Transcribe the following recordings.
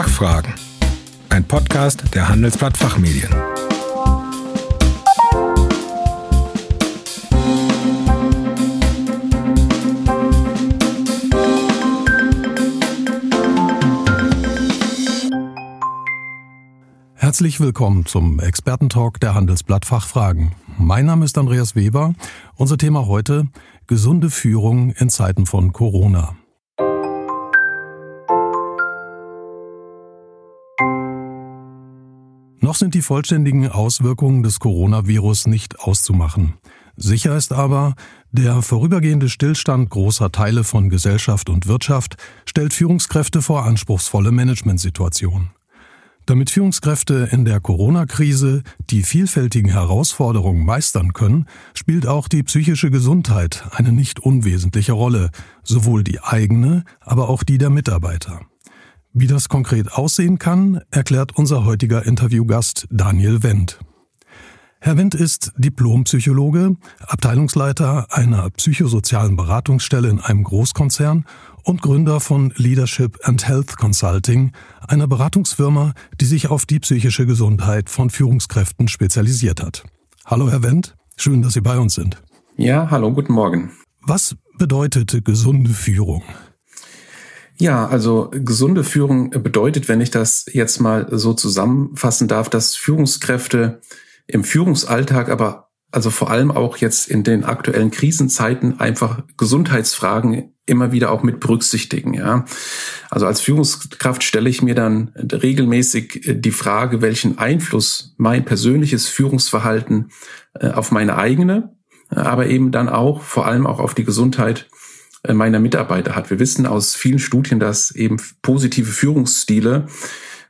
Fachfragen. Ein Podcast der Handelsblatt Fachmedien. Herzlich willkommen zum Expertentalk der Handelsblatt Fachfragen. Mein Name ist Andreas Weber. Unser Thema heute gesunde Führung in Zeiten von Corona. Noch sind die vollständigen Auswirkungen des Coronavirus nicht auszumachen. Sicher ist aber, der vorübergehende Stillstand großer Teile von Gesellschaft und Wirtschaft stellt Führungskräfte vor anspruchsvolle Managementsituationen. Damit Führungskräfte in der Corona-Krise die vielfältigen Herausforderungen meistern können, spielt auch die psychische Gesundheit eine nicht unwesentliche Rolle, sowohl die eigene, aber auch die der Mitarbeiter. Wie das konkret aussehen kann, erklärt unser heutiger Interviewgast Daniel Wendt. Herr Wendt ist Diplompsychologe, Abteilungsleiter einer psychosozialen Beratungsstelle in einem Großkonzern und Gründer von Leadership and Health Consulting, einer Beratungsfirma, die sich auf die psychische Gesundheit von Führungskräften spezialisiert hat. Hallo Herr Wendt, schön, dass Sie bei uns sind. Ja, hallo, guten Morgen. Was bedeutet gesunde Führung? Ja, also gesunde Führung bedeutet, wenn ich das jetzt mal so zusammenfassen darf, dass Führungskräfte im Führungsalltag, aber also vor allem auch jetzt in den aktuellen Krisenzeiten einfach Gesundheitsfragen immer wieder auch mit berücksichtigen, ja. Also als Führungskraft stelle ich mir dann regelmäßig die Frage, welchen Einfluss mein persönliches Führungsverhalten äh, auf meine eigene, aber eben dann auch vor allem auch auf die Gesundheit meiner Mitarbeiter hat. Wir wissen aus vielen Studien, dass eben positive Führungsstile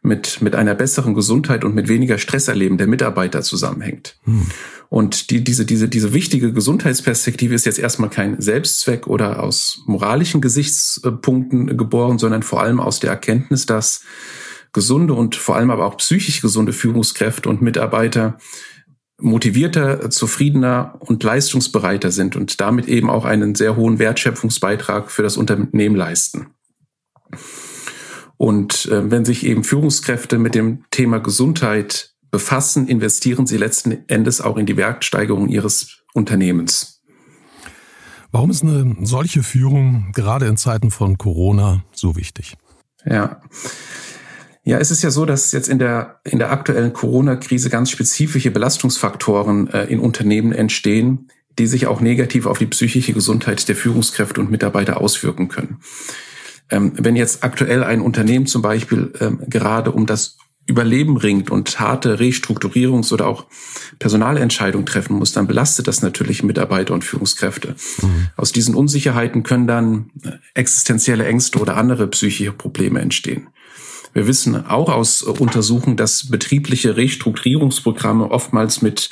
mit, mit einer besseren Gesundheit und mit weniger Stresserleben der Mitarbeiter zusammenhängt. Hm. Und die, diese, diese, diese wichtige Gesundheitsperspektive ist jetzt erstmal kein Selbstzweck oder aus moralischen Gesichtspunkten geboren, sondern vor allem aus der Erkenntnis, dass gesunde und vor allem aber auch psychisch gesunde Führungskräfte und Mitarbeiter motivierter, zufriedener und leistungsbereiter sind und damit eben auch einen sehr hohen Wertschöpfungsbeitrag für das Unternehmen leisten. Und äh, wenn sich eben Führungskräfte mit dem Thema Gesundheit befassen, investieren sie letzten Endes auch in die Wertsteigerung ihres Unternehmens. Warum ist eine solche Führung gerade in Zeiten von Corona so wichtig? Ja. Ja, es ist ja so, dass jetzt in der, in der aktuellen Corona-Krise ganz spezifische Belastungsfaktoren äh, in Unternehmen entstehen, die sich auch negativ auf die psychische Gesundheit der Führungskräfte und Mitarbeiter auswirken können. Ähm, wenn jetzt aktuell ein Unternehmen zum Beispiel ähm, gerade um das Überleben ringt und harte Restrukturierungs- oder auch Personalentscheidungen treffen muss, dann belastet das natürlich Mitarbeiter und Führungskräfte. Mhm. Aus diesen Unsicherheiten können dann äh, existenzielle Ängste oder andere psychische Probleme entstehen. Wir wissen auch aus Untersuchungen, dass betriebliche Restrukturierungsprogramme oftmals mit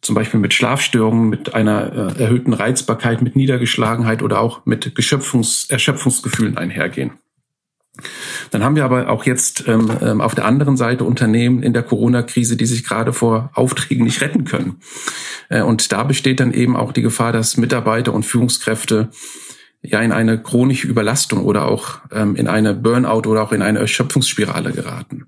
zum Beispiel mit Schlafstörungen, mit einer äh, erhöhten Reizbarkeit, mit Niedergeschlagenheit oder auch mit Geschöpfungs Erschöpfungsgefühlen einhergehen. Dann haben wir aber auch jetzt ähm, ähm, auf der anderen Seite Unternehmen in der Corona-Krise, die sich gerade vor Aufträgen nicht retten können. Äh, und da besteht dann eben auch die Gefahr, dass Mitarbeiter und Führungskräfte ja in eine chronische Überlastung oder auch ähm, in eine Burnout oder auch in eine Erschöpfungsspirale geraten.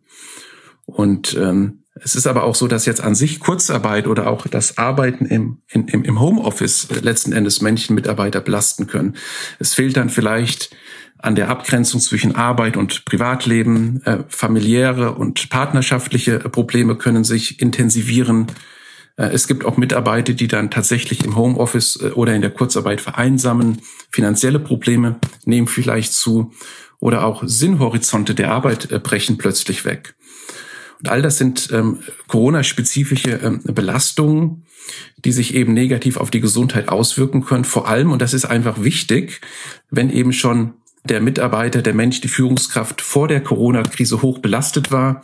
Und ähm, es ist aber auch so, dass jetzt an sich Kurzarbeit oder auch das Arbeiten im, im, im Homeoffice letzten Endes Menschen Mitarbeiter belasten können. Es fehlt dann vielleicht an der Abgrenzung zwischen Arbeit und Privatleben. Äh, familiäre und partnerschaftliche Probleme können sich intensivieren. Äh, es gibt auch Mitarbeiter, die dann tatsächlich im Homeoffice äh, oder in der Kurzarbeit vereinsamen. Finanzielle Probleme nehmen vielleicht zu oder auch Sinnhorizonte der Arbeit äh, brechen plötzlich weg. Und all das sind ähm, Corona-spezifische ähm, Belastungen, die sich eben negativ auf die Gesundheit auswirken können. Vor allem, und das ist einfach wichtig, wenn eben schon der Mitarbeiter, der Mensch, die Führungskraft vor der Corona-Krise hoch belastet war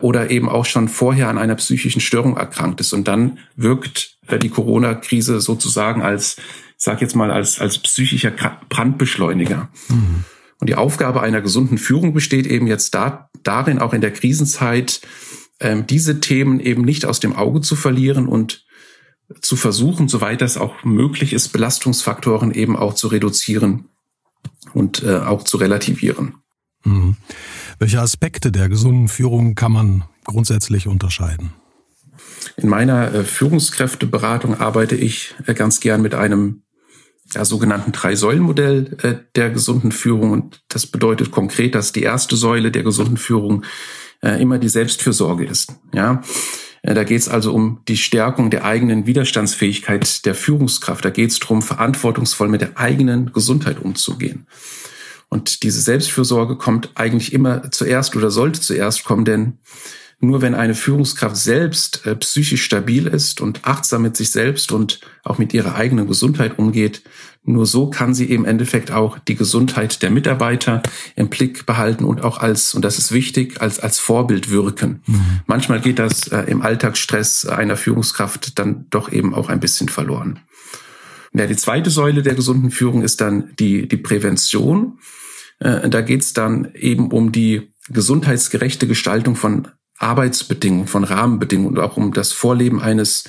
oder eben auch schon vorher an einer psychischen Störung erkrankt ist. Und dann wirkt die Corona-Krise sozusagen als, ich sag jetzt mal, als, als psychischer Brandbeschleuniger. Mhm. Und die Aufgabe einer gesunden Führung besteht eben jetzt da, darin, auch in der Krisenzeit, ähm, diese Themen eben nicht aus dem Auge zu verlieren und zu versuchen, soweit das auch möglich ist, Belastungsfaktoren eben auch zu reduzieren und äh, auch zu relativieren. Mhm. Welche Aspekte der gesunden Führung kann man grundsätzlich unterscheiden? In meiner äh, Führungskräfteberatung arbeite ich äh, ganz gern mit einem ja, sogenannten Drei-Säulen-Modell äh, der gesunden Führung. Und das bedeutet konkret, dass die erste Säule der gesunden Führung immer die Selbstfürsorge ist. Ja, da geht es also um die Stärkung der eigenen Widerstandsfähigkeit der Führungskraft. Da geht es darum, verantwortungsvoll mit der eigenen Gesundheit umzugehen. Und diese Selbstfürsorge kommt eigentlich immer zuerst oder sollte zuerst kommen, denn nur wenn eine Führungskraft selbst äh, psychisch stabil ist und achtsam mit sich selbst und auch mit ihrer eigenen Gesundheit umgeht, nur so kann sie im Endeffekt auch die Gesundheit der Mitarbeiter im Blick behalten und auch als, und das ist wichtig, als, als Vorbild wirken. Mhm. Manchmal geht das äh, im Alltagsstress einer Führungskraft dann doch eben auch ein bisschen verloren. Ja, die zweite Säule der gesunden Führung ist dann die, die Prävention. Äh, da geht es dann eben um die gesundheitsgerechte Gestaltung von Arbeitsbedingungen, von Rahmenbedingungen und auch um das Vorleben eines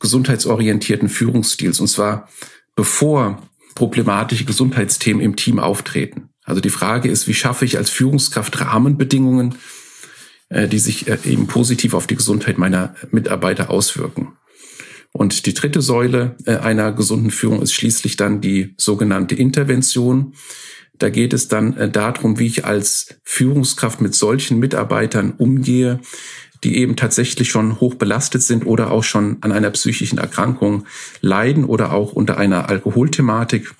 gesundheitsorientierten Führungsstils. Und zwar bevor problematische Gesundheitsthemen im Team auftreten. Also die Frage ist, wie schaffe ich als Führungskraft Rahmenbedingungen, äh, die sich äh, eben positiv auf die Gesundheit meiner Mitarbeiter auswirken. Und die dritte Säule äh, einer gesunden Führung ist schließlich dann die sogenannte Intervention. Da geht es dann äh, darum, wie ich als Führungskraft mit solchen Mitarbeitern umgehe, die eben tatsächlich schon hoch belastet sind oder auch schon an einer psychischen Erkrankung leiden oder auch unter einer Alkoholthematik.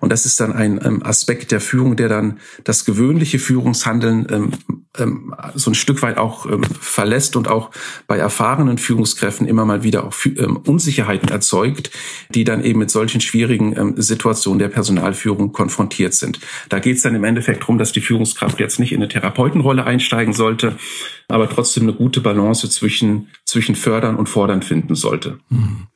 Und das ist dann ein ähm, Aspekt der Führung, der dann das gewöhnliche Führungshandeln ähm, so ein Stück weit auch ähm, verlässt und auch bei erfahrenen Führungskräften immer mal wieder auch ähm, Unsicherheiten erzeugt, die dann eben mit solchen schwierigen ähm, Situationen der Personalführung konfrontiert sind. Da geht es dann im Endeffekt darum, dass die Führungskraft jetzt nicht in eine Therapeutenrolle einsteigen sollte, aber trotzdem eine gute Balance zwischen, zwischen fördern und fordern finden sollte. Mhm.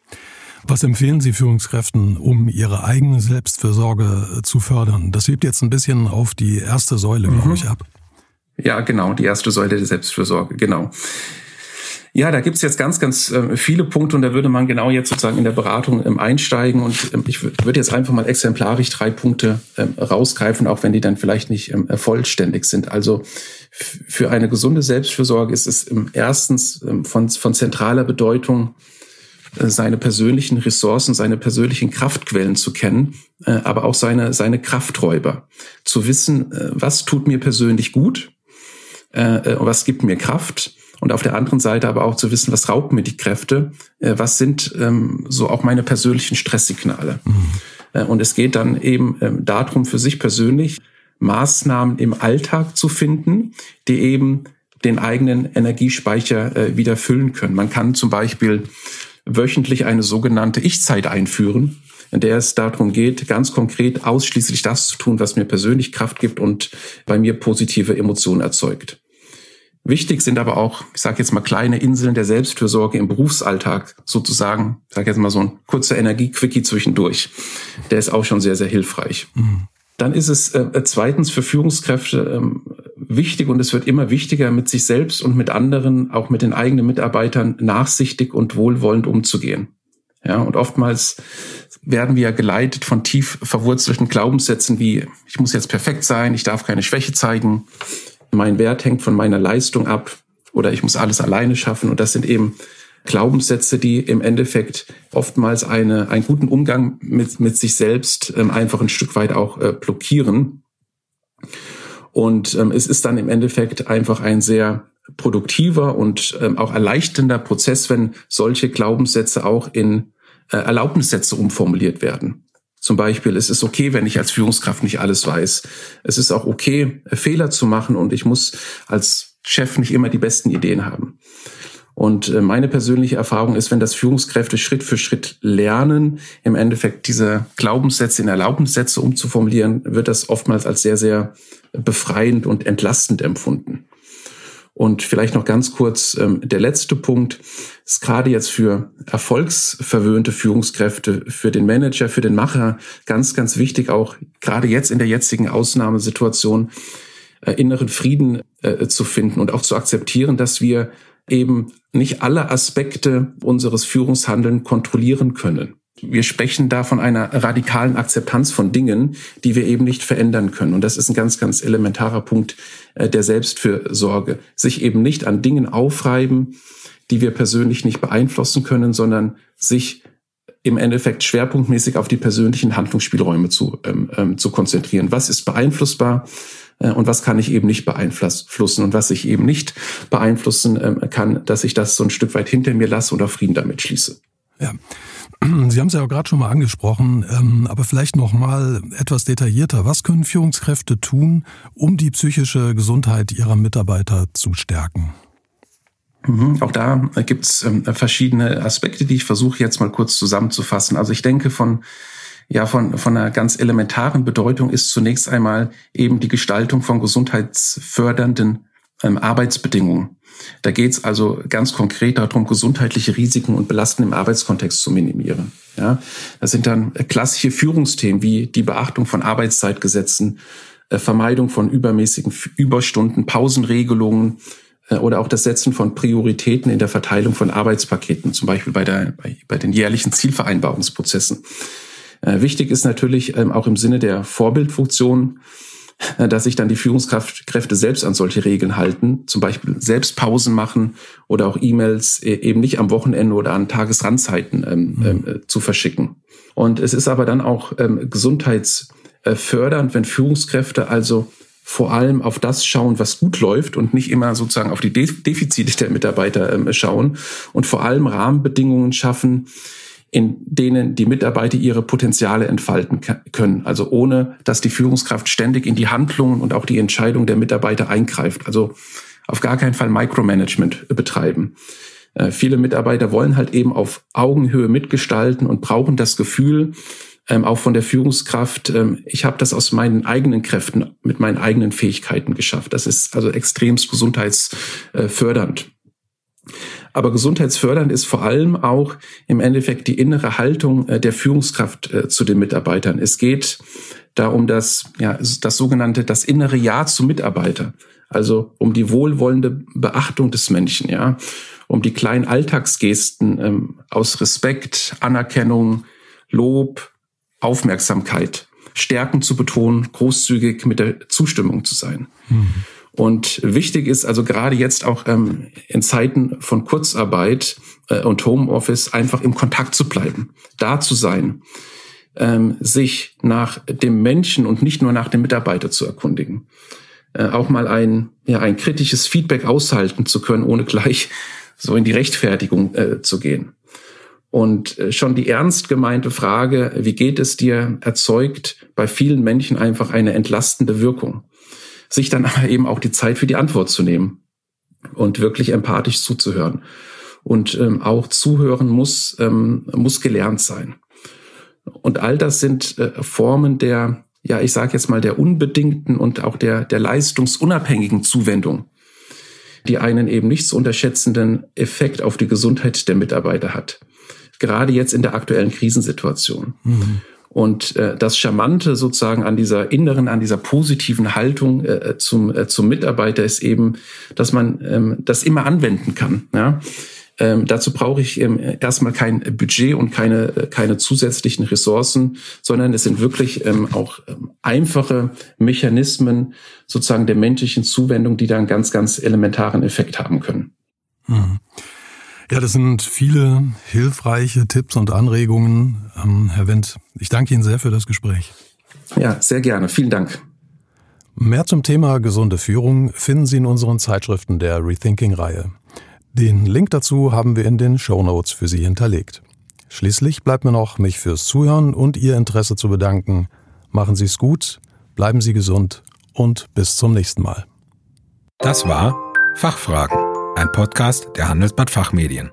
Was empfehlen Sie Führungskräften, um ihre eigene Selbstfürsorge zu fördern? Das hebt jetzt ein bisschen auf die erste Säule, mhm. glaube ich, ab. Ja, genau, die erste Säule der Selbstfürsorge, genau. Ja, da gibt's jetzt ganz, ganz äh, viele Punkte und da würde man genau jetzt sozusagen in der Beratung ähm, einsteigen. Und ähm, ich würde jetzt einfach mal exemplarisch drei Punkte ähm, rausgreifen, auch wenn die dann vielleicht nicht ähm, vollständig sind. Also für eine gesunde Selbstfürsorge ist es ähm, erstens ähm, von, von zentraler Bedeutung, äh, seine persönlichen Ressourcen, seine persönlichen Kraftquellen zu kennen, äh, aber auch seine, seine Krafträuber. Zu wissen, äh, was tut mir persönlich gut, was gibt mir Kraft und auf der anderen Seite aber auch zu wissen, was raubt mir die Kräfte, was sind ähm, so auch meine persönlichen Stresssignale. Mhm. Und es geht dann eben ähm, darum, für sich persönlich Maßnahmen im Alltag zu finden, die eben den eigenen Energiespeicher wieder füllen können. Man kann zum Beispiel wöchentlich eine sogenannte Ich-Zeit einführen, in der es darum geht, ganz konkret ausschließlich das zu tun, was mir persönlich Kraft gibt und bei mir positive Emotionen erzeugt. Wichtig sind aber auch, ich sage jetzt mal, kleine Inseln der Selbstfürsorge im Berufsalltag, sozusagen, ich sage jetzt mal so ein kurzer Energiequickie zwischendurch. Der ist auch schon sehr, sehr hilfreich. Mhm. Dann ist es äh, zweitens für Führungskräfte ähm, wichtig und es wird immer wichtiger, mit sich selbst und mit anderen, auch mit den eigenen Mitarbeitern, nachsichtig und wohlwollend umzugehen. Ja, und oftmals werden wir geleitet von tief verwurzelten Glaubenssätzen wie, ich muss jetzt perfekt sein, ich darf keine Schwäche zeigen, mein Wert hängt von meiner Leistung ab oder ich muss alles alleine schaffen. Und das sind eben Glaubenssätze, die im Endeffekt oftmals eine, einen guten Umgang mit, mit sich selbst ähm, einfach ein Stück weit auch äh, blockieren. Und ähm, es ist dann im Endeffekt einfach ein sehr produktiver und ähm, auch erleichternder Prozess, wenn solche Glaubenssätze auch in äh, Erlaubnissätze umformuliert werden. Zum Beispiel, es ist okay, wenn ich als Führungskraft nicht alles weiß. Es ist auch okay, Fehler zu machen und ich muss als Chef nicht immer die besten Ideen haben. Und äh, meine persönliche Erfahrung ist, wenn das Führungskräfte Schritt für Schritt lernen, im Endeffekt diese Glaubenssätze in Erlaubnissätze umzuformulieren, wird das oftmals als sehr, sehr befreiend und entlastend empfunden. Und vielleicht noch ganz kurz ähm, der letzte Punkt ist gerade jetzt für erfolgsverwöhnte Führungskräfte, für den Manager, für den Macher ganz, ganz wichtig, auch gerade jetzt in der jetzigen Ausnahmesituation äh, inneren Frieden äh, zu finden und auch zu akzeptieren, dass wir eben nicht alle Aspekte unseres Führungshandeln kontrollieren können. Wir sprechen da von einer radikalen Akzeptanz von Dingen, die wir eben nicht verändern können. Und das ist ein ganz, ganz elementarer Punkt äh, der Selbstfürsorge. Sich eben nicht an Dingen aufreiben, die wir persönlich nicht beeinflussen können, sondern sich im Endeffekt schwerpunktmäßig auf die persönlichen Handlungsspielräume zu, ähm, ähm, zu konzentrieren. Was ist beeinflussbar äh, und was kann ich eben nicht beeinflussen und was ich eben nicht beeinflussen ähm, kann, dass ich das so ein Stück weit hinter mir lasse auf Frieden damit schließe. Ja. Sie haben es ja auch gerade schon mal angesprochen, ähm, aber vielleicht noch mal etwas detaillierter. Was können Führungskräfte tun, um die psychische Gesundheit ihrer Mitarbeiter zu stärken? Mhm, auch da gibt es ähm, verschiedene Aspekte, die ich versuche jetzt mal kurz zusammenzufassen. Also ich denke von ja von von einer ganz elementaren Bedeutung ist zunächst einmal eben die Gestaltung von gesundheitsfördernden ähm, Arbeitsbedingungen. Da geht es also ganz konkret darum, gesundheitliche Risiken und Belasten im Arbeitskontext zu minimieren. Ja, das sind dann klassische Führungsthemen wie die Beachtung von Arbeitszeitgesetzen, äh, Vermeidung von übermäßigen Überstunden, Pausenregelungen, äh, oder auch das Setzen von Prioritäten in der Verteilung von Arbeitspaketen, zum Beispiel bei, der, bei, bei den jährlichen Zielvereinbarungsprozessen. Äh, wichtig ist natürlich ähm, auch im Sinne der Vorbildfunktion, dass sich dann die Führungskräfte selbst an solche Regeln halten, zum Beispiel selbst Pausen machen oder auch E-Mails eben nicht am Wochenende oder an Tagesrandzeiten ähm, mhm. ähm, zu verschicken. Und es ist aber dann auch ähm, gesundheitsfördernd, wenn Führungskräfte also vor allem auf das schauen, was gut läuft und nicht immer sozusagen auf die Defizite der Mitarbeiter ähm, schauen und vor allem Rahmenbedingungen schaffen, in denen die Mitarbeiter ihre Potenziale entfalten können. Also ohne, dass die Führungskraft ständig in die Handlungen und auch die Entscheidung der Mitarbeiter eingreift. Also auf gar keinen Fall Micromanagement betreiben. Äh, viele Mitarbeiter wollen halt eben auf Augenhöhe mitgestalten und brauchen das Gefühl, ähm, auch von der Führungskraft, ähm, ich habe das aus meinen eigenen Kräften, mit meinen eigenen Fähigkeiten geschafft. Das ist also extremst gesundheitsfördernd. Aber gesundheitsfördernd ist vor allem auch im Endeffekt die innere Haltung äh, der Führungskraft äh, zu den Mitarbeitern. Es geht da um das, ja, das sogenannte, das innere Ja zum Mitarbeiter. Also um die wohlwollende Beachtung des Menschen, ja, um die kleinen Alltagsgesten ähm, aus Respekt, Anerkennung, Lob, Aufmerksamkeit, Stärken zu betonen, großzügig mit der Zustimmung zu sein. Mhm. Und wichtig ist also gerade jetzt auch ähm, in Zeiten von Kurzarbeit äh, und Homeoffice einfach im Kontakt zu bleiben, da zu sein, ähm, sich nach dem Menschen und nicht nur nach dem Mitarbeiter zu erkundigen. Äh, auch mal ein, ja, ein kritisches Feedback aushalten zu können, ohne gleich so in die Rechtfertigung äh, zu gehen. Und äh, schon die ernst gemeinte Frage, wie geht es dir, erzeugt bei vielen Menschen einfach eine entlastende Wirkung. Sich dann aber eben auch die Zeit für die Antwort zu nehmen und wirklich empathisch zuzuhören. Und ähm, auch zuhören muss, ähm, muss gelernt sein. Und all das sind äh, Formen der, ja, ich sage jetzt mal, der unbedingten und auch der, der leistungsunabhängigen Zuwendung, die einen eben nicht zu unterschätzenden Effekt auf die Gesundheit der Mitarbeiter hat gerade jetzt in der aktuellen Krisensituation. Mhm. Und äh, das Charmante sozusagen an dieser inneren, an dieser positiven Haltung äh, zum, äh, zum Mitarbeiter ist eben, dass man ähm, das immer anwenden kann. Ja? Ähm, dazu brauche ich ähm, erstmal kein Budget und keine, äh, keine zusätzlichen Ressourcen, sondern es sind wirklich ähm, auch ähm, einfache Mechanismen sozusagen der menschlichen Zuwendung, die da einen ganz, ganz elementaren Effekt haben können. Mhm. Ja, das sind viele hilfreiche Tipps und Anregungen. Ähm, Herr Wendt, ich danke Ihnen sehr für das Gespräch. Ja, sehr gerne. Vielen Dank. Mehr zum Thema gesunde Führung finden Sie in unseren Zeitschriften der Rethinking-Reihe. Den Link dazu haben wir in den Show Notes für Sie hinterlegt. Schließlich bleibt mir noch, mich fürs Zuhören und Ihr Interesse zu bedanken. Machen Sie es gut, bleiben Sie gesund und bis zum nächsten Mal. Das war Fachfragen ein Podcast der Handelsblatt Fachmedien.